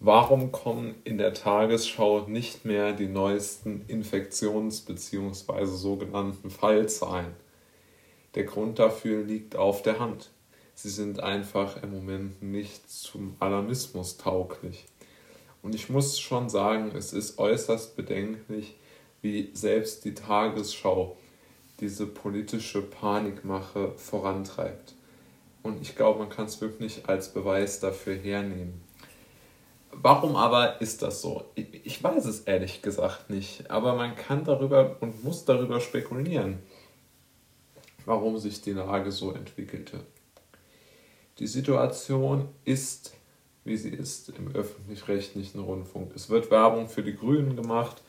Warum kommen in der Tagesschau nicht mehr die neuesten Infektions- bzw. sogenannten Fallzahlen? Der Grund dafür liegt auf der Hand. Sie sind einfach im Moment nicht zum Alarmismus tauglich. Und ich muss schon sagen, es ist äußerst bedenklich, wie selbst die Tagesschau diese politische Panikmache vorantreibt. Und ich glaube, man kann es wirklich als Beweis dafür hernehmen. Warum aber ist das so? Ich weiß es ehrlich gesagt nicht, aber man kann darüber und muss darüber spekulieren, warum sich die Lage so entwickelte. Die Situation ist, wie sie ist im öffentlich-rechtlichen Rundfunk. Es wird Werbung für die Grünen gemacht,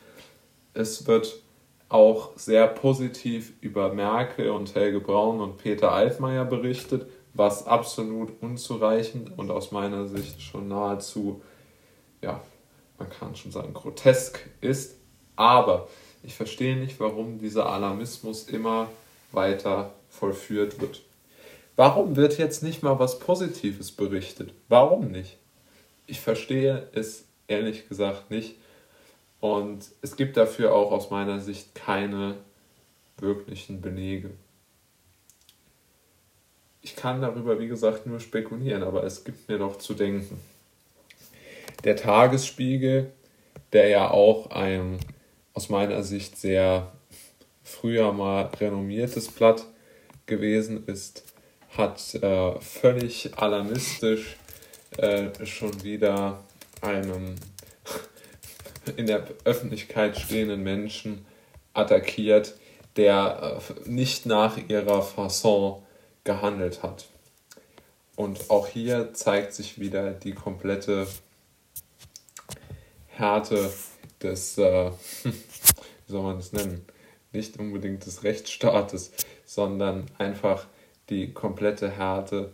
es wird auch sehr positiv über Merkel und Helge Braun und Peter Altmaier berichtet, was absolut unzureichend und aus meiner Sicht schon nahezu ja, man kann schon sagen, grotesk ist. Aber ich verstehe nicht, warum dieser Alarmismus immer weiter vollführt wird. Warum wird jetzt nicht mal was Positives berichtet? Warum nicht? Ich verstehe es ehrlich gesagt nicht. Und es gibt dafür auch aus meiner Sicht keine wirklichen Belege. Ich kann darüber, wie gesagt, nur spekulieren, aber es gibt mir doch zu denken der Tagesspiegel, der ja auch ein aus meiner Sicht sehr früher mal renommiertes Blatt gewesen ist, hat äh, völlig alarmistisch äh, schon wieder einem in der Öffentlichkeit stehenden Menschen attackiert, der äh, nicht nach ihrer Fasson gehandelt hat. Und auch hier zeigt sich wieder die komplette Härte des, äh, wie soll man das nennen, nicht unbedingt des Rechtsstaates, sondern einfach die komplette Härte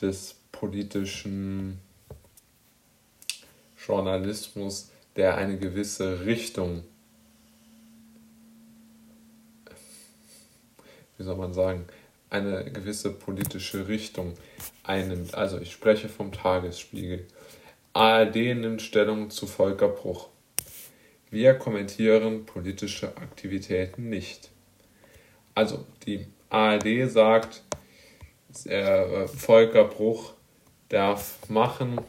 des politischen Journalismus, der eine gewisse Richtung, wie soll man sagen, eine gewisse politische Richtung einnimmt. Also ich spreche vom Tagesspiegel. ARD nimmt Stellung zu Volker Bruch. Wir kommentieren politische Aktivitäten nicht. Also die ARD sagt, äh, Volker Bruch darf machen,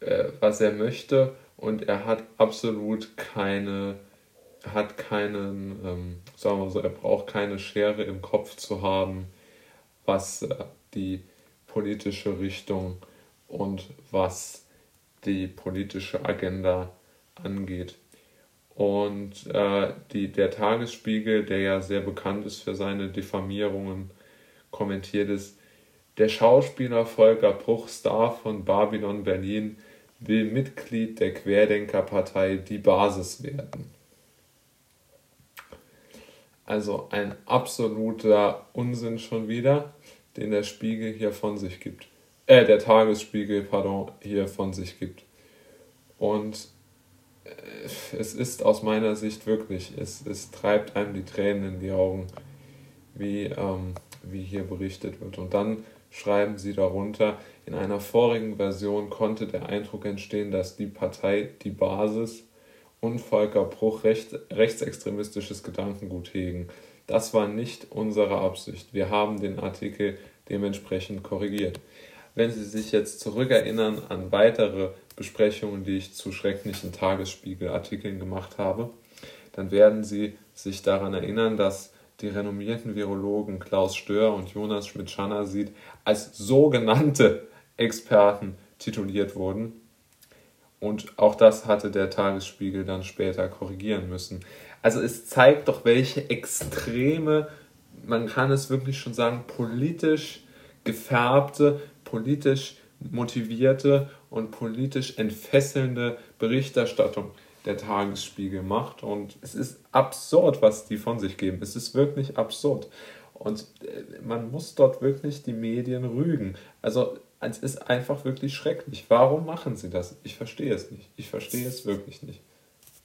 äh, was er möchte und er hat absolut keine hat keinen, ähm, sagen wir so, er braucht keine Schere im Kopf zu haben, was äh, die politische Richtung und was die politische Agenda angeht. Und äh, die, der Tagesspiegel, der ja sehr bekannt ist für seine Diffamierungen, kommentiert es, der Schauspieler Volker Bruch, Star von Babylon Berlin, will Mitglied der Querdenkerpartei Die Basis werden. Also ein absoluter Unsinn schon wieder, den der Spiegel hier von sich gibt. Äh, der Tagesspiegel, pardon, hier von sich gibt. Und äh, es ist aus meiner Sicht wirklich, es, es treibt einem die Tränen in die Augen, wie, ähm, wie hier berichtet wird. Und dann schreiben sie darunter, in einer vorigen Version konnte der Eindruck entstehen, dass die Partei die Basis und Volker Bruch recht, rechtsextremistisches Gedankengut hegen. Das war nicht unsere Absicht. Wir haben den Artikel dementsprechend korrigiert. Wenn Sie sich jetzt zurückerinnern an weitere Besprechungen, die ich zu schrecklichen Tagesspiegelartikeln gemacht habe, dann werden Sie sich daran erinnern, dass die renommierten Virologen Klaus Stör und Jonas Schmidt-Schanasit als sogenannte Experten tituliert wurden und auch das hatte der Tagesspiegel dann später korrigieren müssen. Also es zeigt doch, welche extreme, man kann es wirklich schon sagen, politisch gefärbte, politisch motivierte und politisch entfesselnde Berichterstattung der Tagesspiegel macht. Und es ist absurd, was die von sich geben. Es ist wirklich absurd. Und äh, man muss dort wirklich die Medien rügen. Also es ist einfach wirklich schrecklich. Warum machen sie das? Ich verstehe es nicht. Ich verstehe es wirklich nicht.